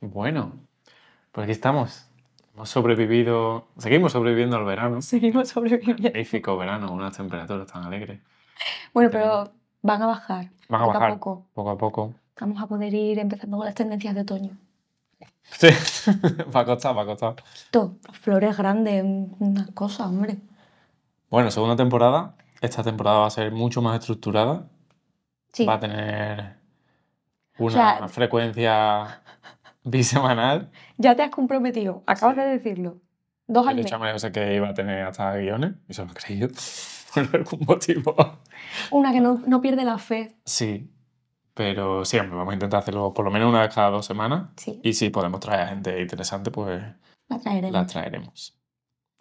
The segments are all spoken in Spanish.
Bueno, pues aquí estamos. Hemos sobrevivido, seguimos sobreviviendo al verano. Seguimos sobreviviendo. Magnífico verano, unas temperaturas tan alegres. Bueno, pero van a bajar. Van a poco bajar a poco. poco a poco. Vamos a poder ir empezando con las tendencias de otoño. Sí, va a costar, va a costar. Todo, flores grandes, una cosa, hombre. Bueno, segunda temporada. Esta temporada va a ser mucho más estructurada. Sí, Va a tener una sea- frecuencia bisemanal. ya te has comprometido, acabas Sí. de decirlo. Dos al mes. María sé que iba a tener hasta guiones y se lo he creído por algún motivo. Una que no, no pierde la fe. Sí, pero siempre vamos a intentar hacerlo por lo menos una vez cada dos semanas. Sí, Y si podemos traer a gente interesante, pues la traeremos. la traeremos.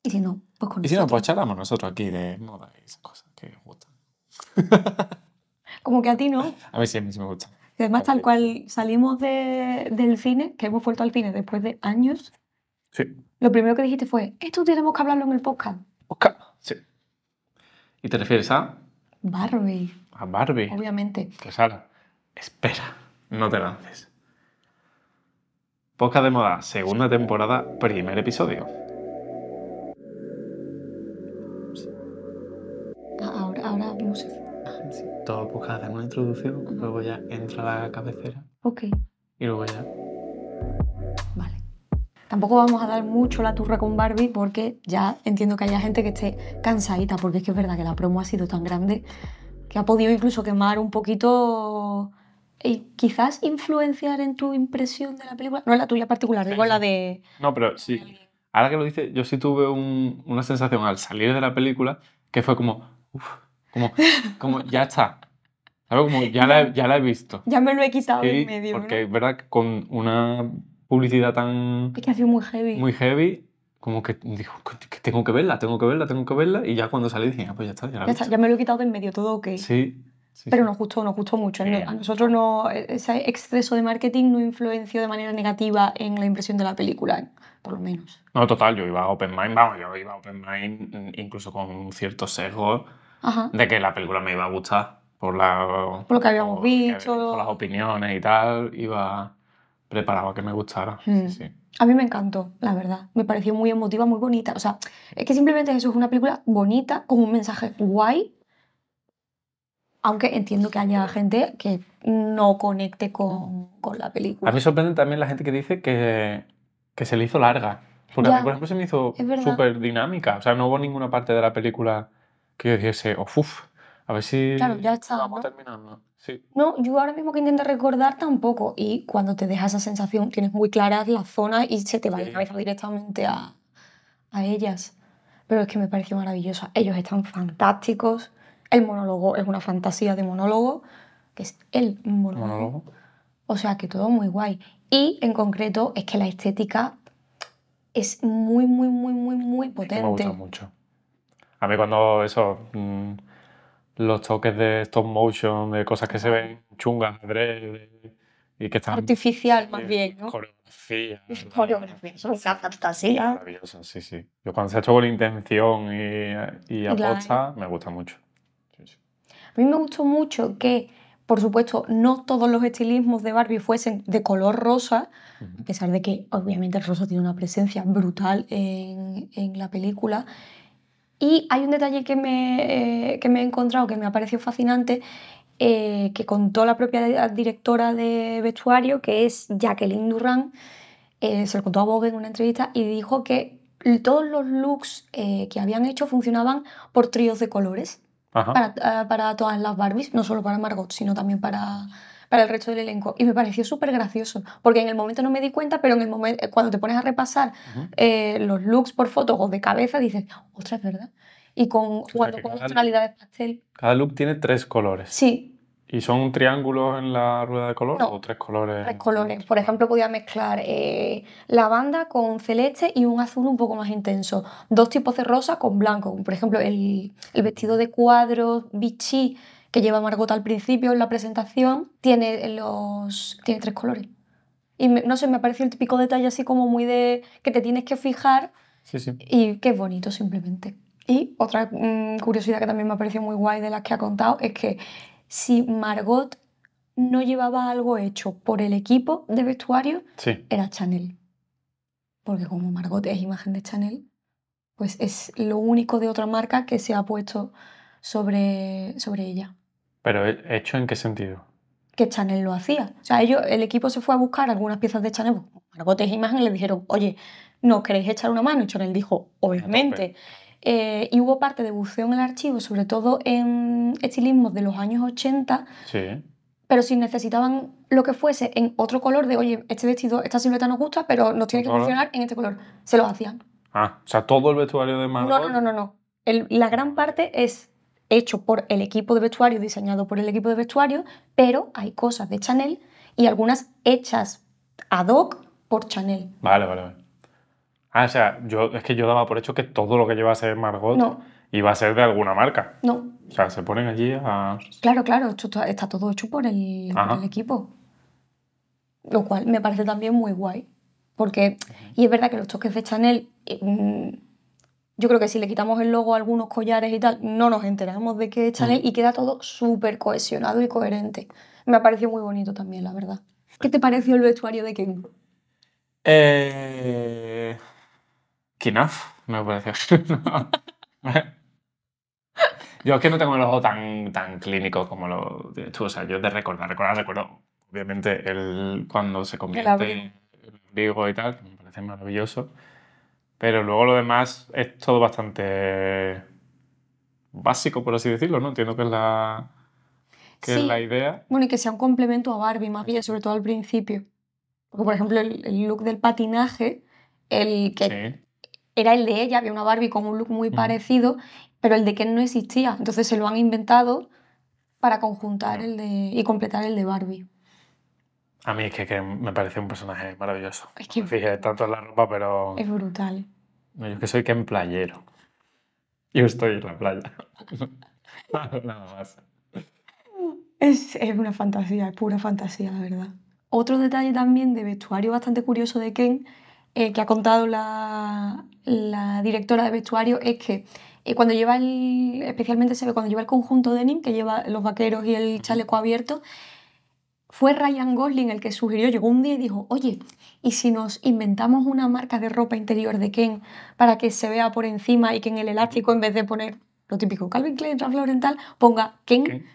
Y si no, pues con Y si no, pues charlamos nosotros aquí de moda y esas cosas que gustan. Como que a ti no. A mí sí, a mí sí me gustan. Y además, tal cual salimos de- del cine, que hemos vuelto al cine después de años, Sí. lo primero que dijiste fue, esto tenemos que hablarlo en el podcast. Oscar. Sí. ¿Y te refieres a? Barbie, A Barbie. obviamente. Pues ahora, espera, no te lances. Podcast de moda, segunda temporada, primer episodio. Todo podcast hace una introducción, luego ya entra la cabecera Ok, y luego ya. vale. Tampoco vamos a dar mucho la turra con Barbie porque ya entiendo que haya gente que esté cansadita, porque es que es verdad que la promo ha sido tan grande que ha podido incluso quemar un poquito y quizás influenciar en tu impresión de la película. No en la tuya particular, Sí, digo en la de... No, pero sí. Ahora que lo dices, yo sí tuve un- una sensación al salir de la película que fue como, uff, como, como ya está. ¿Sabes? Como ya la, he- ya la he visto. Ya me lo he quitado de en medio. porque es verdad que con una publicidad tan Es que ha sido muy heavy. muy heavy, como que digo, que tengo que verla, tengo que verla, tengo que verla, y ya cuando salí dije, ah, pues ya está, ya la he Ya, está, ya me lo he quitado de en medio, todo ok. Sí, sí, Pero nos gustó, nos gustó mucho. Sí. A nosotros no, ese exceso de marketing no influenció de manera negativa en la impresión de la película, por lo menos. No, total, yo iba a Open Mind, vamos, yo iba a Open Mind incluso con un cierto sesgo Ajá. de que la película me iba a gustar por, la, Por lo que habíamos por- visto. por las opiniones y tal, iba preparado a que me gustara. Mm. Sí, sí. A mí me encantó, la verdad. Me pareció muy emotiva, muy bonita. O sea, es que simplemente eso es una película bonita, con un mensaje guay. Aunque entiendo que haya gente que no conecte con, con la película. A mí sorprende también la gente que dice que, que se le hizo larga. Porque a Ya, mí, por ejemplo, se me hizo súper dinámica. O sea, no hubo ninguna parte de la película que yo dijese, "Oh, uf, a ver si Claro, ya está, vamos ¿no? terminando. Sí. No, yo ahora mismo que intento recordar tampoco. Y cuando te deja esa sensación, tienes muy claras las zonas y se te va la cabeza directamente a, a ellas. Pero es que me pareció maravillosa. Ellos están fantásticos. El monólogo es una fantasía de monólogo, que es el monólogo. Monólogo. O sea que todo muy guay. Y en concreto es que la estética es muy, muy, muy, muy, muy Es que me potente. gusta mucho. A mí cuando eso, mm, los toques de stop motion, de cosas que se ven chungas, adrede, y que están... Artificial, más bien, ¿no? Coreografía. Coreografía, son una fantasía. Maravilloso, sí, sí. Yo cuando se ha hecho con intención y, y Claro. aposta, me gusta mucho. Sí, sí. A mí me gustó mucho que, por supuesto, no todos los estilismos de Barbie fuesen de color rosa, a pesar de que obviamente el rosa tiene una presencia brutal en, en la película. Y hay un detalle que me, eh, que me he encontrado que me ha parecido fascinante, eh, que contó la propia directora de vestuario, que es Jacqueline Durán, eh, se lo contó a Vogue en una entrevista y dijo que todos los looks que habían hecho funcionaban por tríos de colores para, para todas las Barbies, no solo para Margot, sino también para, para el resto del elenco. Y me pareció súper gracioso, porque en el momento no me di cuenta, pero en el momento, cuando te pones a repasar eh, los looks por fotos o de cabeza, dices, ostras, es verdad. Y con, jugando con cada las look- tonalidades pastel. Cada look tiene tres colores. Sí, ¿Y son triángulos en la rueda de color No, o tres colores? tres colores. Por ejemplo, podía mezclar eh, lavanda con celeste y un azul un poco más intenso. Dos tipos de rosa con blanco. Por ejemplo, el, el vestido de cuadros Vichy que lleva Margot al principio en la presentación tiene, los, tiene tres colores. Y me- no sé, me pareció el típico detalle así como muy de que te tienes que fijar Sí, sí. y que es bonito simplemente. Y otra mm, curiosidad que también me ha parecido muy guay de las que ha contado es que si Margot no llevaba algo hecho por el equipo de vestuario, Sí. era Chanel. Porque como Margot es imagen de Chanel, pues es lo único de otra marca que se ha puesto sobre, sobre ella. Pero ¿he- hecho en qué sentido? Que Chanel lo hacía. O sea, ellos, el equipo se fue a buscar algunas piezas de Chanel. pues, Margot es imagen y le dijeron, oye, ¿nos queréis echar una mano? Y Chanel dijo, obviamente. Eh, y hubo parte de buceo en el archivo, sobre todo en estilismos de los años 80, Sí. pero si necesitaban lo que fuese en otro color, de oye, este vestido, esta silueta nos gusta, pero nos tiene que funcionar en este color, se lo hacían. Ah, o sea, todo el vestuario de Margot. No, no, no, no, no. El- la gran parte es hecho por el equipo de vestuario, diseñado por el equipo de vestuario, pero hay cosas de Chanel y algunas hechas ad hoc por Chanel. Vale, vale, vale. Ah, o sea, yo, es que yo daba por hecho que todo lo que llevase Margot No, iba a ser de alguna marca. no. O sea, se ponen allí a... Claro, claro, esto está, está todo hecho por el, por Ajá. el equipo. Lo cual me parece también muy guay. Porque, y es verdad que los toques de Chanel, eh, mm, yo creo que si le quitamos el logo a algunos collares y tal, no nos enteramos de que es Chanel y queda todo súper cohesionado y coherente. Me ha parecido muy bonito también, la verdad. ¿Qué te pareció el vestuario de Ken? Eh... Kinaf, me pareció. No. Yo es que no tengo el ojo tan, tan clínico como lo tú. O sea, yo de recordar, recordar, recuerdo, obviamente, el, cuando se convierte abrigo. en abrigo y tal, que me parece maravilloso. Pero luego lo demás es todo bastante básico, por así decirlo, ¿no? Entiendo que es la, que es la idea. Bueno, y que sea un complemento a Barbie, más bien, sobre todo al principio. Porque, por ejemplo, el, el look del patinaje, el que Sí. era el de ella, había una Barbie con un look muy parecido, pero el de Ken no existía. Entonces se lo han inventado para conjuntar el de, y completar el de Barbie. A mí es que, que me parece un personaje maravilloso. Es que- Me fijé tanto en la ropa, pero... Es brutal. No, yo es que soy Ken playero. Yo estoy en la playa. Nada más. Es, es una fantasía, es pura fantasía, la verdad. Otro detalle también de vestuario bastante curioso de Ken, eh, que ha contado la, la directora de vestuario, es que eh, cuando lleva el, especialmente se ve cuando lleva el conjunto denim, que lleva los vaqueros y el chaleco abierto, fue Ryan Gosling el que sugirió, llegó un día y dijo, oye, ¿y si nos inventamos una marca de ropa interior de Ken para que se vea por encima y que en el elástico, en vez de poner lo típico Calvin Klein, Ralph Lauren tal, ponga Ken?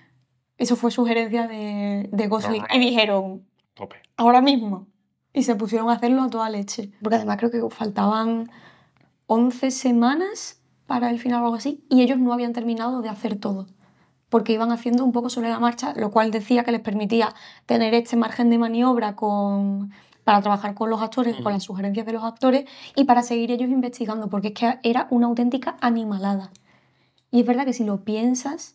Eso fue sugerencia de, de Gosling. No, Y dijeron, tope. ahora mismo. Y se pusieron a hacerlo a toda leche. Porque además creo que faltaban 11 semanas para el final o algo así. Y ellos no habían terminado de hacer todo. Porque iban haciendo un poco sobre la marcha, lo cual decía que les permitía tener este margen de maniobra con, para trabajar con los actores, con las sugerencias de los actores y para seguir ellos investigando. Porque es que era una auténtica animalada. Y es verdad que si lo piensas,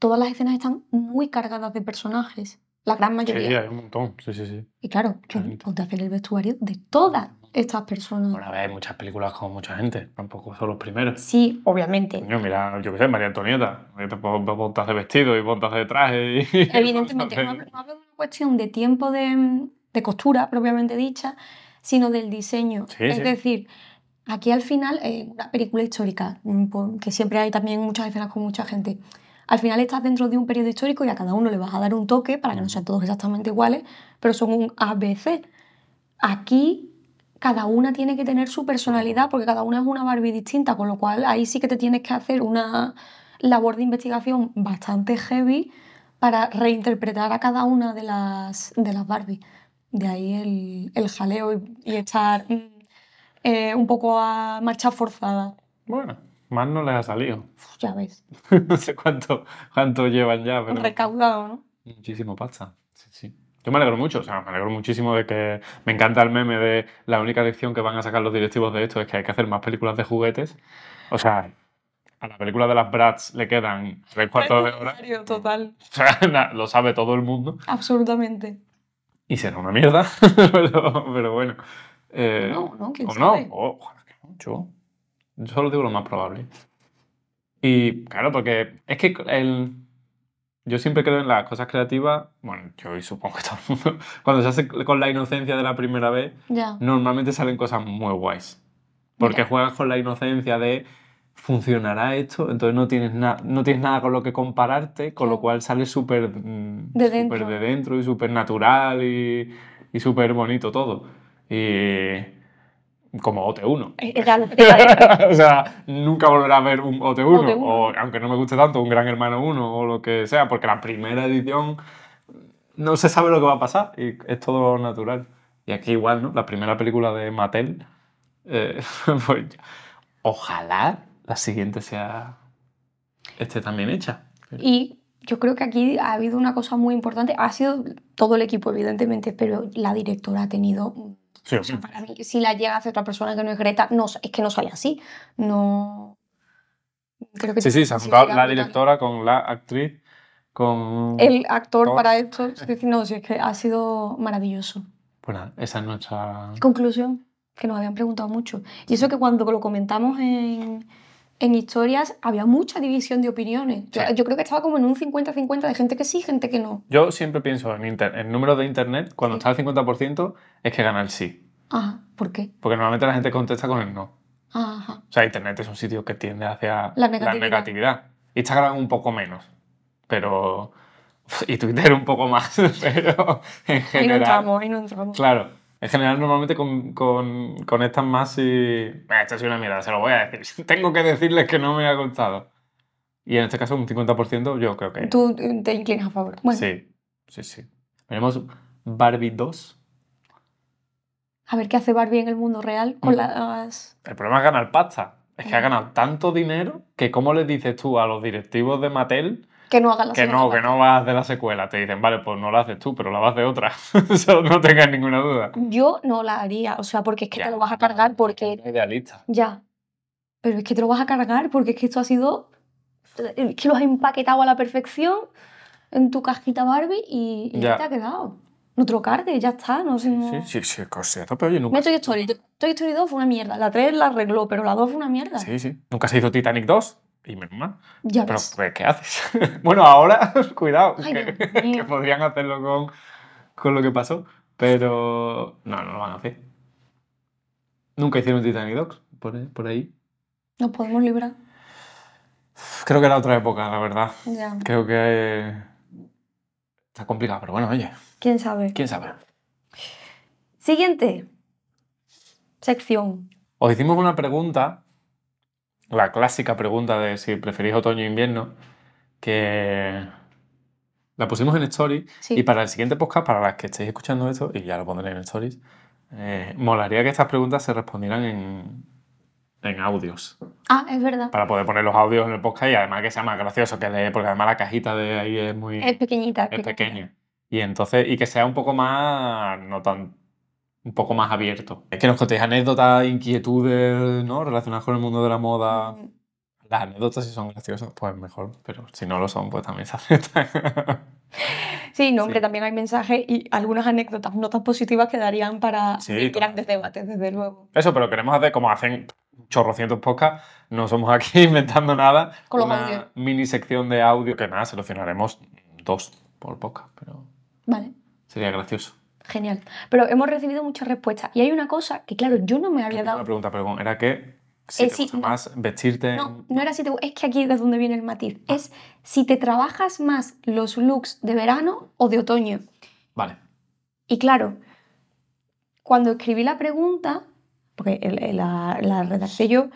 todas las escenas están muy cargadas de personajes. La gran Sí, mayoría. hay un montón. Sí, sí, sí. Y claro, ponte a hacer el vestuario de todas estas personas. Bueno, a ver, hay muchas películas con mucha gente. Tampoco son los primeros. Sí, obviamente. Coño, mira, yo qué sé, María Antonieta. Montas de vestido y montas de traje. Y Evidentemente, no hablo, no hablo de una cuestión de tiempo de, de costura propiamente dicha, sino del diseño. Sí, es sí. decir, aquí al final, eh, una película histórica, mm, que siempre hay también muchas escenas con mucha gente. Al final estás dentro de un periodo histórico y a cada uno le vas a dar un toque para que no sean todos exactamente iguales, pero son un ABC. Aquí cada una tiene que tener su personalidad porque cada una es una Barbie distinta, con lo cual ahí sí que te tienes que hacer una labor de investigación bastante heavy para reinterpretar a cada una de las, de las Barbie. De ahí el, el jaleo y, y estar mm, eh, un poco a marcha forzada. Bueno, más no les ha salido. Uf, ya ves, no sé cuánto, cuánto llevan ya, pero recaudado, ¿no? muchísimo pasta. Yo me alegro mucho, o sea, me alegro muchísimo de que me encanta el meme de la única lección que van a sacar los directivos de esto es que hay que hacer más películas de juguetes. O sea, a la película de las Bratz le quedan tres cuartos de hora. Total. O sea, lo sabe todo el mundo. Absolutamente. Y será una mierda, pero, pero bueno. Eh, No, no, quién o no, sabe. o- no, yo, yo solo digo lo más probable. Y claro, porque es que el, yo siempre creo en las cosas creativas, bueno, yo y supongo que todo el mundo, cuando se hace con la inocencia de la primera vez, normalmente salen cosas muy guays. Porque juegas con la inocencia de ¿funcionará esto? Entonces no tienes, no tienes nada con lo que compararte, con lo cual sale súper mm, De dentro. de dentro y súper natural y, y súper bonito todo. Y como OT1. Era lo que te iba a decir. o sea, nunca volverá a ver un OT1, OT1. o aunque no me guste tanto, un Gran Hermano 1 o lo que sea, porque la primera edición no se sabe lo que va a pasar y es todo natural. Y aquí igual, ¿no? La primera película de Mattel, eh, pues, ojalá la siguiente sea esté también hecha. Y yo creo que aquí ha habido una cosa muy importante. Ha sido todo el equipo, evidentemente, pero la directora ha tenido. Sí, o sea, para mí, si la llega a hacer otra persona que no es Greta, no, es que no sale así. No. Creo que sí, sí, se ha juntado la directora con la actriz, con... El actor Todo. para esto. es decir, No, sí, es que ha sido maravilloso. Pues nada, esa es nuestra... Conclusión, que nos habían preguntado mucho. Y eso que cuando lo comentamos en, en historias, había mucha división de opiniones. Yo, Sí. yo creo que estaba como en un 50-50 de gente que sí, gente que no. Yo siempre pienso en, inter- en números de internet, cuando Sí. está al 50% es que gana el sí. Ajá, ¿por qué? Porque normalmente la gente contesta con el no. Ajá. O sea, internet es un sitio que tiende hacia La negatividad. negatividad. Instagram un poco menos, pero... Y Twitter un poco más, pero en Ahí no general... entramos, ahí no entramos. Claro, en general normalmente con, con, conectan más y... "Eh, Esto es una mierda, se lo voy a decir. Tengo que decirles que no me ha gustado. Y en este caso un 50% yo creo que... Tú te inclinas a favor. Bueno, Sí, sí, sí. Veremos Barbie 2. a ver qué hace Barbie en el mundo real con Mm. las... El problema es ganar pasta. Es que ha ganado tanto dinero que ¿cómo le dices tú a los directivos de Mattel Que no hagan la que segunda no, que parte. no vas hacer la secuela? Te dicen, vale, pues no la haces tú, pero la vas hacer otra. Eso no tengas ninguna duda. Yo no la haría, o sea, porque es que Ya. te lo vas a cargar porque... Idealista. Ya. Pero es que te lo vas a cargar porque es que esto ha sido... Es que lo has empaquetado a la perfección en tu cajita Barbie y, y Ya. te ha quedado. No te lo cargues, ya está. No no... Sí, sí, sí, cierto, pero oye, nunca... Mira Toy Story. Toy Story 2 fue una mierda. La 3 la arregló, pero la 2 fue una mierda. Sí, sí. Nunca se hizo Titanic 2 y menos mal. Ya Pero, ves. pues, ¿qué haces? bueno, ahora, cuidado, Ay, que, podrían hacerlo con, con lo que pasó, pero no, no lo van a hacer. Nunca hicieron Titanic 2 por, por ahí. Nos podemos librar. Creo que era otra época, la verdad. Ya. Creo que eh, está complicado, pero bueno, oye, ¿Quién sabe? quién sabe. Siguiente. Sección. Os hicimos una pregunta, la clásica pregunta de si preferís otoño o invierno, que la pusimos en Story Sí. y para el siguiente podcast, para las que estéis escuchando esto, y ya lo pondré en Stories, eh, molaría que estas preguntas se respondieran en, en audios, Ah, es verdad. para poder poner los audios en el podcast y además que sea más gracioso que leer, porque además la cajita de ahí es muy Es pequeñita. es pequeña. Y entonces, y que sea un poco más, no tan, un poco más abierto. Es que nos contéis anécdotas, inquietudes, ¿no? Relacionadas con el mundo de la moda. Mm, Las anécdotas, si son graciosas, pues mejor. Pero si no lo son, pues también se aceptan. Sí, no, hombre, Sí. también hay mensajes y algunas anécdotas, notas positivas quedarían para Sí, grandes debates, desde luego. Eso, pero queremos hacer como hacen chorrocientos podcasts. No somos aquí inventando nada. Con los una audios. mini sección de audio que nada, seleccionaremos dos por podcast, pero Vale. sería gracioso. Genial. Pero hemos recibido muchas respuestas. Y hay una cosa que, claro, yo no me había Una dado. pregunta, perdón, era que si Eh, te sí, gusta no. más vestirte No, no era si te. Es que aquí es donde viene el matiz. Es si te trabajas más los looks de verano o de otoño. Vale. Y claro, cuando escribí la pregunta, porque la, la redacté yo,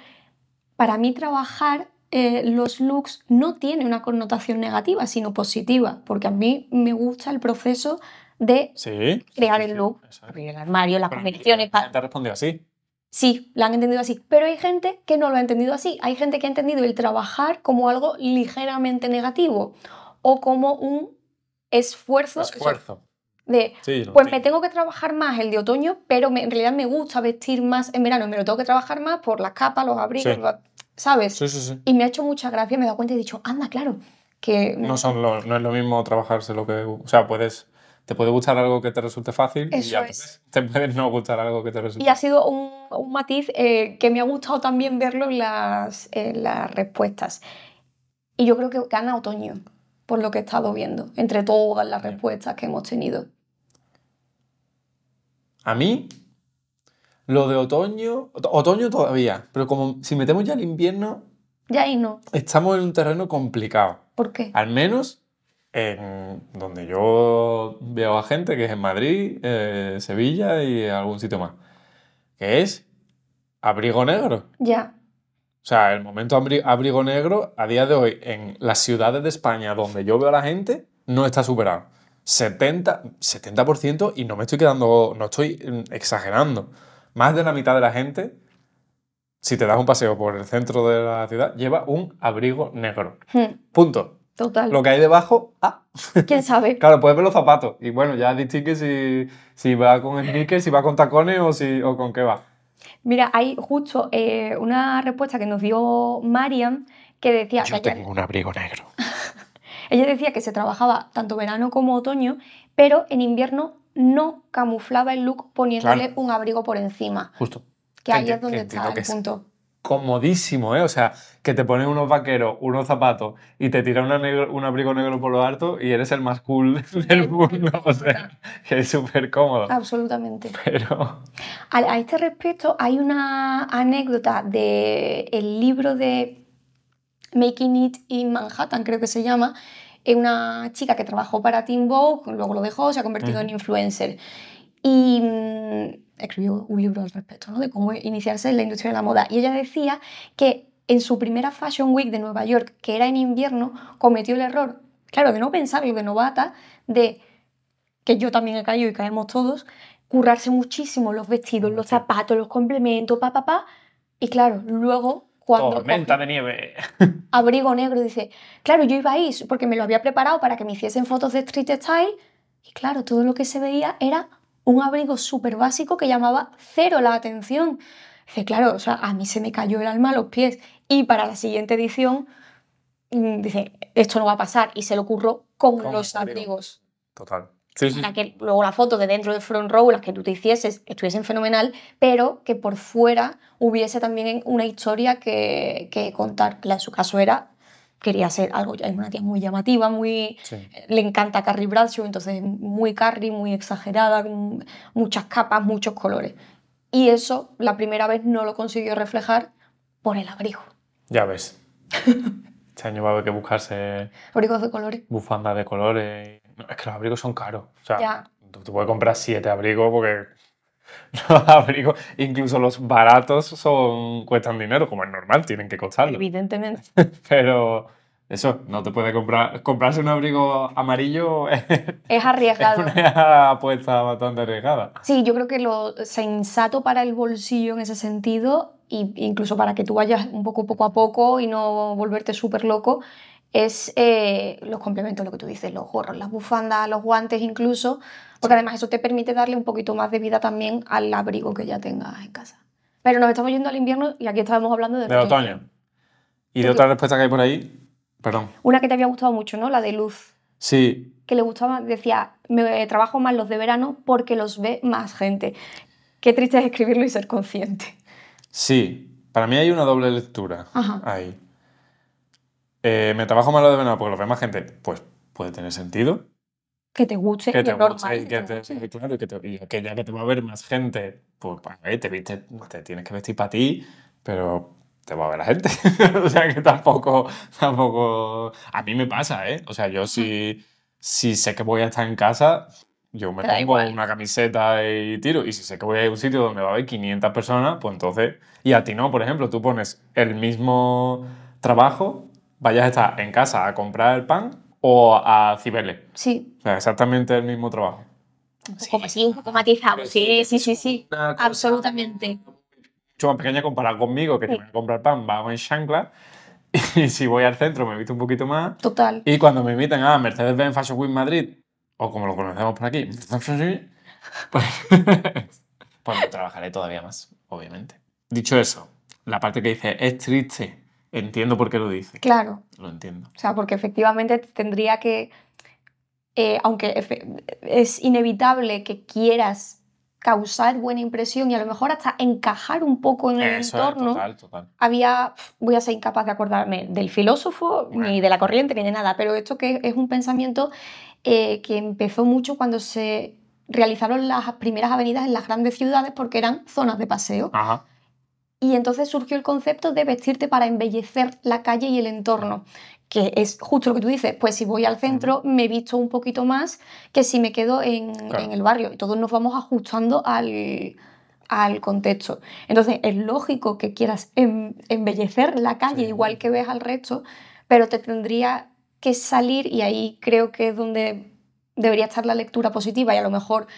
para mí trabajar eh, los looks no tiene una connotación negativa, sino positiva, porque a mí me gusta el proceso de Sí. crear sí, el look, abrir el armario, las Pero combinaciones. La gente respondió así. Sí, la han entendido así. Pero hay gente que no lo ha entendido así. Hay gente que ha entendido el trabajar como algo ligeramente negativo o como un esfuerzo, Esfuerzo. de, Sí, lo pues me tengo que trabajar más el de otoño, pero me- en realidad me gusta vestir más en verano. Me lo tengo que trabajar más por las capas, los abrigos, Sí. los- ¿sabes? Sí, sí, sí. Y me ha hecho mucha gracia, me he dado cuenta y he dicho, anda, claro, que No, son lo- no es lo mismo trabajarse lo que... O sea, puedes... Te puede gustar algo que te resulte fácil y Eso a es. veces te puede no gustar algo que te resulte Y ha sido un, un matiz eh, que me ha gustado también verlo en las, en las respuestas. Y yo creo que gana otoño, por lo que he estado viendo, entre todas las respuestas que hemos tenido. A mí, lo de otoño... ot- Otoño todavía, pero como si metemos ya el invierno, Ya ahí no. estamos en un terreno complicado. ¿Por qué? Al menos en donde yo veo a gente, que es en Madrid, eh, Sevilla y algún sitio más. Que es abrigo negro. Ya. O sea, el momento abri- abrigo negro a día de hoy en las ciudades de España donde yo veo a la gente no está superado. 70, 70% y no me estoy quedando, no estoy mm, exagerando. Más de la mitad de la gente, si te das un paseo por el centro de la ciudad, lleva un abrigo negro. Hmm, Punto. Total. Lo que hay debajo, ah, ¿Quién sabe? claro, puedes ver los zapatos. Y bueno, ya distingue si, si va con sneakers, si va con tacones o, si, o con qué va. Mira, hay justo eh, una respuesta que nos dio Mariam que decía Yo tengo un abrigo negro. Ella decía que se trabajaba tanto verano como otoño, pero en invierno no camuflaba el look poniéndole Claro. un abrigo por encima. Justo. Que ahí es donde está el punto. Comodísimo, ¿eh? O sea, que te pones unos vaqueros, unos zapatos y te una negro- un abrigo negro por lo alto y eres el más cool del mundo. O sea, que es súper cómodo. Absolutamente. Pero. A, a este respecto, hay una anécdota del el libro de Making It in Manhattan, creo que se llama. Es una chica que trabajó para Vogue, luego lo dejó, se ha convertido en influencer. Y mm, escribió un libro al respecto, ¿no? De cómo iniciarse en la industria de la moda. Y ella decía que en su primera Fashion Week de Nueva York, que era en invierno, cometió el error, claro, de no pensarlo de novata, de que yo también he caído y caemos todos, currarse muchísimo los vestidos, los zapatos, los complementos, pa, pa, pa. Y claro, luego cuando Tormenta de nieve. abrigo negro, dice, claro, yo iba ahí porque me lo había preparado para que me hiciesen fotos de street style. Y claro, todo lo que se veía era un abrigo súper básico que llamaba cero la atención. Dice, claro, o sea, a mí se me cayó el alma a los pies. Y para la siguiente edición, mm, dice, esto no va a pasar. Y se lo ocurrió con, Con los abrigos Total. Sí, sí. que luego la foto de dentro del front row, las que tú te hicieses, estuviesen fenomenal, pero que por fuera hubiese también una historia que, que contar. Que en su caso era, quería ser algo, es una tía muy llamativa, muy, sí. le encanta Carrie Bradshaw, entonces muy Carrie, muy exagerada, con muchas capas, muchos colores. Y eso la primera vez no lo consiguió reflejar por el abrigo. Ya ves. Este año va a haber que buscarse Abrigos de colores. bufandas de colores. No, es que los abrigos son caros. O sea, Ya. tú, tú puedes comprar siete abrigos porque los abrigos, incluso los baratos, son, cuestan dinero, como es normal, tienen que costarlo. Evidentemente. Pero eso, no te puede comprar. Comprarse un abrigo amarillo es Es arriesgado. una apuesta bastante arriesgada. Sí, yo creo que lo sensato para el bolsillo en ese sentido, e incluso para que tú vayas un poco poco a poco y no volverte súper loco, es eh, los complementos, lo que tú dices, los gorros, las bufandas, los guantes incluso, porque además eso te permite darle un poquito más de vida también al abrigo que ya tengas en casa. Pero nos estamos yendo al invierno y aquí estábamos hablando de, De otoño. Y de otra respuesta que hay por ahí, perdón. Una que te había gustado mucho, ¿no? La de luz. Sí, Que le gustaba, decía, me trabajo más los de verano porque los ve más gente. Qué triste es escribirlo y ser consciente. sí. Para mí hay una doble lectura Ajá. ahí. Eh, me trabajo más lo de verano porque lo ve más gente. Pues puede tener sentido. Que te guste, que te es normal guste y que que te te, guste. claro, y que te- y aquella que te va a ver más gente, pues a ver, te, viste, te tienes que vestir para ti, pero te va a ver la gente. o sea que tampoco, tampoco. A mí me pasa, ¿eh? O sea, yo si, si sé que voy a estar en casa, yo me pongo igual. una camiseta y tiro. Y si sé que voy a ir a un sitio donde va a haber 500 personas, pues entonces. Y a ti no, por ejemplo, tú pones el mismo trabajo, vayas a estar en casa a comprar el pan o a Cibeles. Sí, O sea, exactamente el mismo trabajo. un poco así, un poco matizado. Sí, sí, sí, sí. Absolutamente. mucho más pequeña comparada conmigo, que si Sí. voy a comprar pan, va en chancla. Y si voy al centro, me visto un poquito más. Total. Y cuando me invitan a Mercedes-Benz Fashion Week Madrid, o como lo conocemos por aquí, pues, pues trabajaré todavía más, obviamente. Dicho eso, la parte que dice es triste, entiendo por qué lo dice. Claro. Lo entiendo. O sea, porque efectivamente tendría que, eh, aunque es inevitable que quieras causar buena impresión y a lo mejor hasta encajar un poco en el Eso es entorno, total, total. había, voy a ser incapaz de acordarme del filósofo, ni de la corriente, ni de nada, pero esto que es un pensamiento eh, que empezó mucho cuando se realizaron las primeras avenidas en las grandes ciudades porque eran zonas de paseo. Ajá. Y entonces surgió el concepto de vestirte para embellecer la calle y el entorno, que es justo lo que tú dices, pues si voy al centro me visto un poquito más que si me quedo en, Claro. en el barrio. Y todos nos vamos ajustando al, al contexto. Entonces es lógico que quieras em- embellecer la calle Sí. igual que ves al resto, pero te tendría que salir y ahí creo que es donde debería estar la lectura positiva y a lo mejor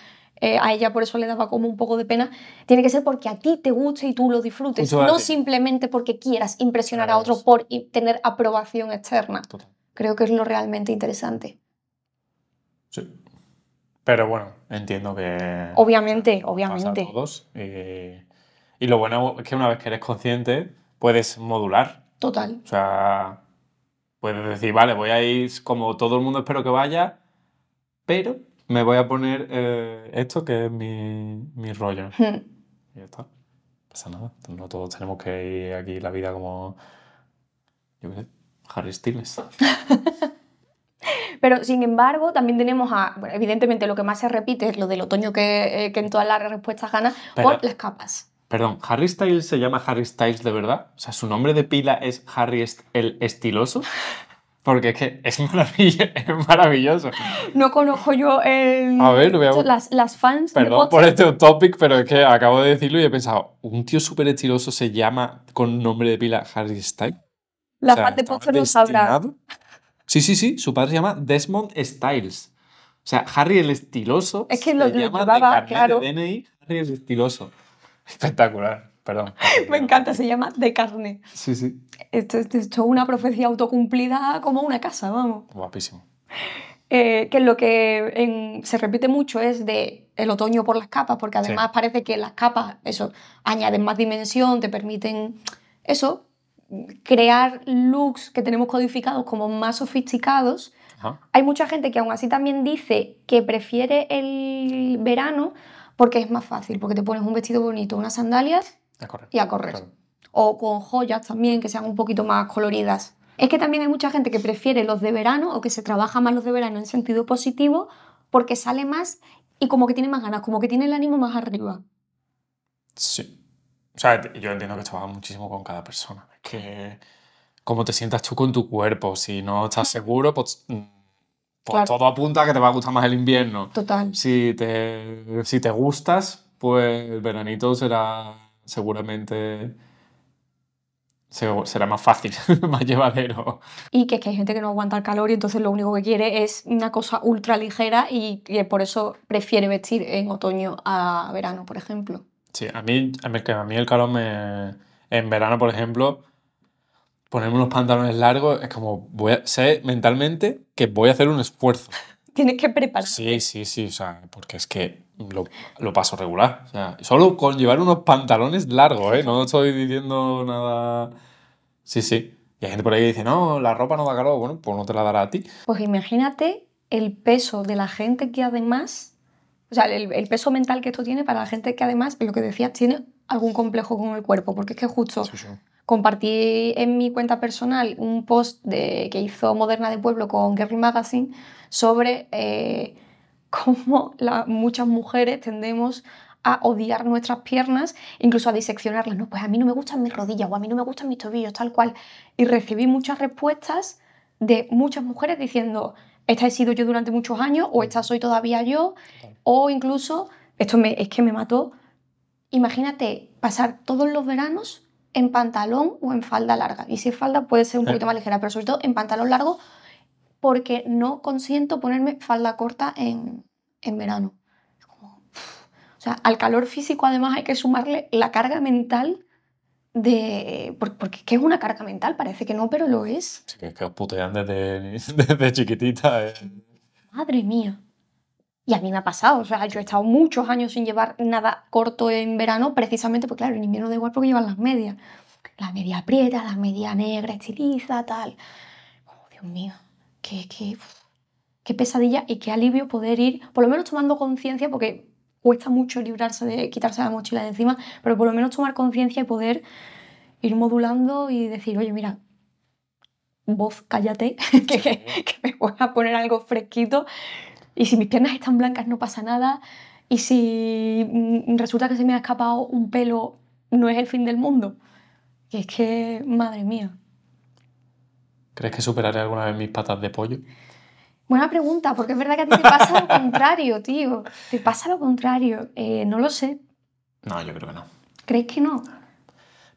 eh, a ella por eso le daba como un poco de pena, tiene que ser porque a ti te guste y tú lo disfrutes, no así. simplemente porque quieras impresionar a es- por tener aprobación externa. Total. Creo que es lo realmente interesante. Sí. Pero bueno, entiendo que. Obviamente, pasa a obviamente. todos. Y, y lo bueno es que una vez que eres consciente, puedes modular. Total. O sea, puedes decir, vale, voy a ir como todo el mundo espero que vaya, pero me voy a poner eh, esto que es mi, mi rollo. Hmm. Y ya está. No pasa nada. No todos tenemos que ir aquí la vida como. Yo qué sé, Harry Styles. Pero sin embargo, también tenemos a, bueno, evidentemente lo que más se repite es lo del otoño que, eh, que en todas las respuestas gana Pero- por las capas. Perdón, ¿Harry Styles se llama Harry Styles de verdad? O sea, ¿su nombre de pila es Harry Est- el Estiloso? Porque es que es, maravill- es maravilloso. No conozco yo el, A ver, a- las, las fans de Perdón por este topic, pero es que acabo de decirlo y he pensado, ¿un tío súper estiloso se llama con nombre de pila Harry Styles? La O sea, fan de ¿estaba podcast lo sabrá. Sí, sí, sí, su padre se llama Desmond Styles. O sea, Harry el Estiloso Es que se lo- lo llama llevaba, de claro. de DNI Harry el Estiloso. Espectacular, perdón. Me encanta, se llama de carne. Sí, sí. Esto, esto- esto es una profecía autocumplida como una casa, vamos. Guapísimo. Eh, que lo que en- se repite mucho es de el otoño por las capas, porque además Sí. parece que las capas, eso, añaden más dimensión, te permiten, eso, crear looks que tenemos codificados como más sofisticados. Ajá. Hay mucha gente que aún así también dice que prefiere el verano porque es más fácil, porque te pones un vestido bonito, unas sandalias Es correcto. y a correr. Claro. O con joyas también que sean un poquito más coloridas. Es que también hay mucha gente que prefiere los de verano o que se trabaja más los de verano en sentido positivo porque sale más y como que tiene más ganas, como que tiene el ánimo más arriba. Sí. O sea, yo entiendo que esto va muchísimo con cada persona. Es que cómo te sientas tú con tu cuerpo. Si no estás seguro, pues, mm, pues Claro. todo apunta a que te va a gustar más el invierno. Total. Si te, si te gustas, pues el veranito será seguramente segu- será más fácil, más llevadero. Y que es que hay gente que no aguanta el calor y entonces lo único que quiere es una cosa ultra ligera y, y por eso prefiere vestir en otoño a verano, por ejemplo. Sí, a mí, a mí, que a mí el calor me... En verano, por ejemplo, ponerme unos pantalones largos es como, voy a, sé mentalmente que voy a hacer un esfuerzo. Tienes que preparar. Sí, sí, sí, o sea, porque es que lo, lo paso regular. O sea, solo con llevar unos pantalones largos, ¿eh? No estoy diciendo nada... Sí, sí. Y hay gente por ahí que dice, no, la ropa no da calor. Bueno, pues no te la dará a ti. Pues imagínate el peso de la gente que además, o sea, el, el peso mental que esto tiene para la gente que además, lo que decías, tiene algún complejo con el cuerpo, porque es que justo Sí, sí. compartí en mi cuenta personal un post de, que hizo Moderna de Pueblo con Girl Magazine sobre eh, cómo la- muchas mujeres tendemos a odiar nuestras piernas, incluso a diseccionarlas. No, pues a mí no me gustan mis rodillas o a mí no me gustan mis tobillos, tal cual. Y recibí muchas respuestas de muchas mujeres diciendo, esta he sido yo durante muchos años o esta soy todavía yo, o incluso, esto me, es que me mató, imagínate pasar todos los veranos en pantalón o en falda larga. Y si es falda puede ser un poquito más ligera, pero sobre todo en pantalón largo porque no consiento ponerme falda corta en, en verano. Es como. O sea, al calor físico además hay que sumarle la carga mental de... por- Porque es es una carga mental, parece que no, pero lo es. Sí, que, que os putean desde, desde chiquitita. eh. Madre mía. Y a mí me ha pasado, o sea, yo he estado muchos años sin llevar nada corto en verano, precisamente porque, claro, en invierno da igual porque llevan las medias. La media aprieta, la media negra, estiliza, tal. Oh, Dios mío, qué, qué, qué pesadilla y qué alivio poder ir, por lo menos tomando conciencia, porque cuesta mucho librarse de quitarse la mochila de encima, pero por lo menos tomar conciencia y poder ir modulando y decir, oye, mira, voz, cállate, que, que- que me voy a poner algo fresquito. Y si mis piernas están blancas no pasa nada. Y si mm, resulta que se me ha escapado un pelo no es el fin del mundo. Y es que, madre mía. ¿Crees que superaré alguna vez mis patas de pollo? Buena pregunta, porque es verdad que a ti te pasa lo contrario, tío. Te pasa lo contrario. Eh, no lo sé. No, yo creo que no. ¿Crees que no?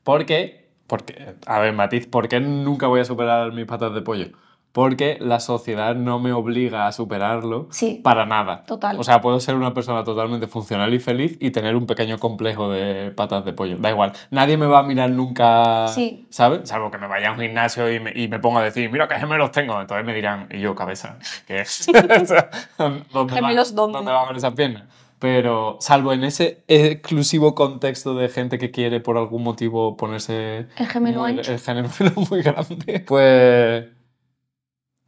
Porque, porque, a ver, Matiz, ¿por qué nunca voy a superar mis patas de pollo? Porque la sociedad no me obliga a superarlo Sí. para nada. Total. O sea, puedo ser una persona totalmente funcional y feliz y tener un pequeño complejo de patas de pollo. Da igual. Nadie me va a mirar nunca, Sí. ¿sabes? Salvo que me vaya a un gimnasio y me, y me ponga a decir, mira qué gemelos tengo. Entonces me dirán, y yo, cabeza, ¿qué es? ¿Dónde, ¿Gemelos van, dónde? ¿Dónde van esas piernas? Pero, salvo en ese exclusivo contexto de gente que quiere por algún motivo ponerse El gemelo muy- ancho. el gemelo muy grande, pues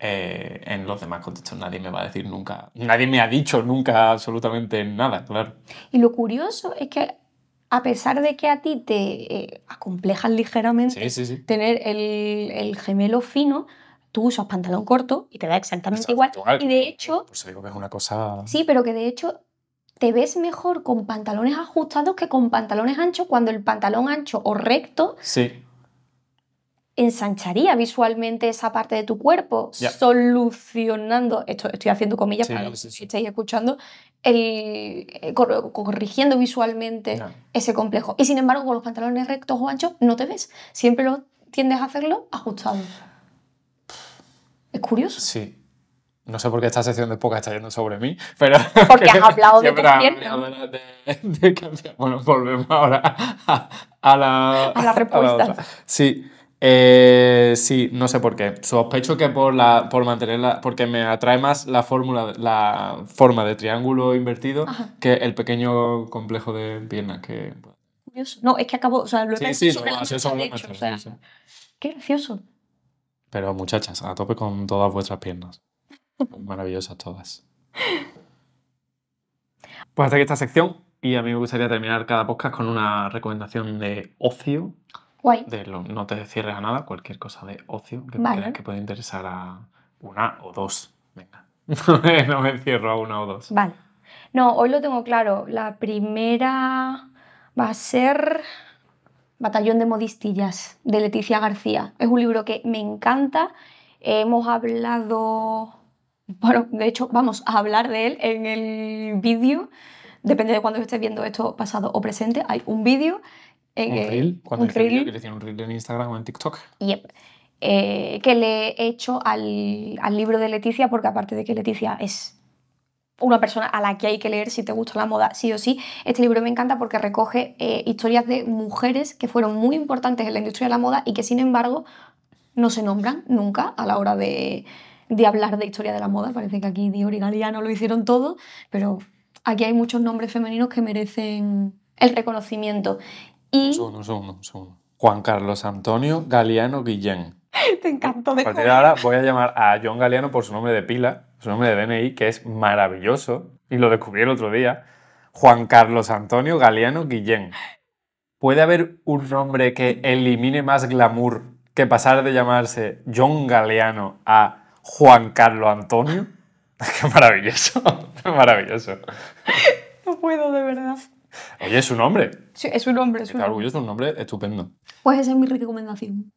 eh, en los demás contextos nadie me va a decir nunca, nadie me ha dicho nunca absolutamente nada, claro. Y lo curioso es que, a pesar de que a ti te eh, acomplejas ligeramente Sí, sí, sí. tener el, el gemelo fino, tú usas pantalón corto y te da exactamente igual. igual. Y de hecho, Pues digo que es una cosa... sí, pero que de hecho te ves mejor con pantalones ajustados que con pantalones anchos cuando el pantalón ancho o recto Sí, ensancharía visualmente esa parte de tu cuerpo, solucionando, esto estoy haciendo comillas Sí, para los sí, que sí. estéis escuchando, el, eh, cor- corrigiendo visualmente ese complejo. Y sin embargo, con los pantalones rectos o anchos no te ves. Siempre lo tiendes a hacerlo ajustado. Es curioso. sí. No sé por qué esta sección de poca está yendo sobre mí, pero... Porque has hablado de de, de- de cambiar. Bueno, volvemos ahora a, a la... A la respuesta. Sí. Eh, sí, no sé por qué. Sospecho que por la por mantenerla, porque me atrae más la fórmula, la forma de triángulo invertido Ajá. que el pequeño complejo de piernas que. Curioso. No, es que acabo, o sea, lo he Sí, pensado sí, sobre no, la así marcha, son de los hecho, metros, o sea, sí, sí. Qué gracioso. Pero muchachas, a tope con todas vuestras piernas. Maravillosas todas. Pues hasta aquí esta sección. Y a mí me gustaría terminar cada podcast con una recomendación de ocio. Guay. De lo- no te cierres a nada, cualquier cosa de ocio que Vale. creas que puede interesar a una o dos. Venga. No me, no me cierro a una o dos. Vale. No, hoy lo tengo claro. La primera va a ser Batallón de Modistillas de Leticia García. Es un libro que me encanta. Hemos hablado, bueno, de hecho vamos a hablar de él en el vídeo. Depende de cuándo estés viendo esto, pasado o presente. Hay un vídeo. En Un el- reel. Cuando un reel. quiere decir un reel en Instagram o en TikTok. Yep. Eh, que le he hecho al, al libro de Leticia, porque aparte de que Leticia es una persona a la que hay que leer si te gusta la moda, sí o sí, este libro me encanta porque recoge eh, historias de mujeres que fueron muy importantes en la industria de la moda y que sin embargo no se nombran nunca a la hora de, de hablar de historia de la moda. Parece que aquí Dior y Galeano lo hicieron todo, pero aquí hay muchos nombres femeninos que merecen el reconocimiento. Y Un segundo, un segundo, un segundo. Juan Carlos Antonio Galeano Guillén. te encantó A de partir de ahora voy a llamar a John Galeano por su nombre de pila, su nombre de DNI, que es maravilloso, y lo descubrí el otro día. Juan Carlos Antonio Galeano Guillén. ¿Puede haber un nombre que elimine más glamour que pasar de llamarse John Galeano a Juan Carlos Antonio? ¡Qué maravilloso! ¡Qué maravilloso! No puedo, de verdad. Oye, es un nombre. Sí, es un hombre, es un hombre. orgulloso, un nombre estupendo. Pues esa es mi recomendación.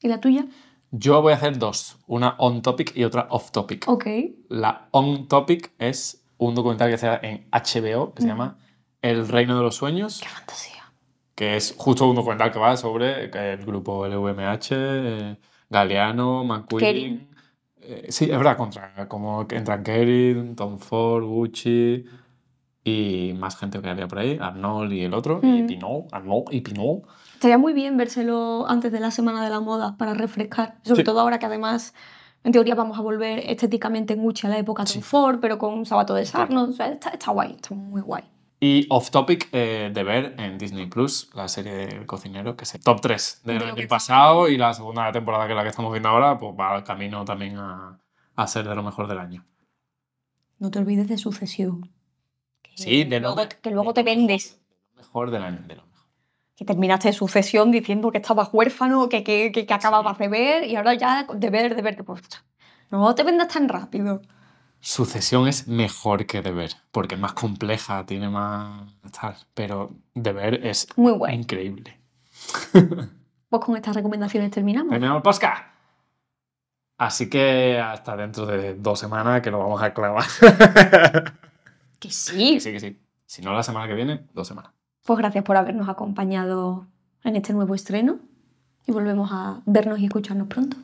¿Y la tuya? Yo voy a hacer dos, una on topic y otra off topic. Ok. La on topic es un documental que está en HBO que se Mm. llama El Reino de los Sueños, Qué fantasía. que es justo un documental que va sobre el grupo LVMH, eh, Galeano, McQueen. Kerin. Eh, sí, es verdad, contra, como que entran Kerin, Tom Ford, Gucci y más gente que había por ahí, Arnold y el otro, y Mm. Pinot, Arnold y Pinot. Estaría muy bien vérselo antes de la Semana de la Moda para refrescar. Sobre Sí. todo ahora que además, en teoría, vamos a volver estéticamente en Gucci a la época Sí. Tom Ford, pero con un sabato de sarnos. O sea, está, está guay, está muy guay. Y off topic eh, de ver en Disney Plus, la serie del cocinero, que es el top 3 del De año pasado y la segunda temporada que es la que estamos viendo ahora, pues va al camino también a, a ser de lo mejor del año. No te olvides de sucesión. Sí, de lo, que luego de te mejor, vendes. de mejor del año, de lo mejor. Que terminaste sucesión diciendo que estabas huérfano, que, que, que, que acababas de ver y ahora ya de ver, de ver. Pues, no te vendas tan rápido. Sucesión es mejor que Deber, porque es más compleja, tiene más tal, pero Deber es Muy guay. increíble. Pues con estas recomendaciones terminamos. Terminamos el podcast. Así que hasta dentro de dos semanas que lo vamos a clavar. Que sí. que sí, que sí. Si no la semana que viene, dos semanas. Pues gracias por habernos acompañado en este nuevo estreno y volvemos a vernos y escucharnos pronto.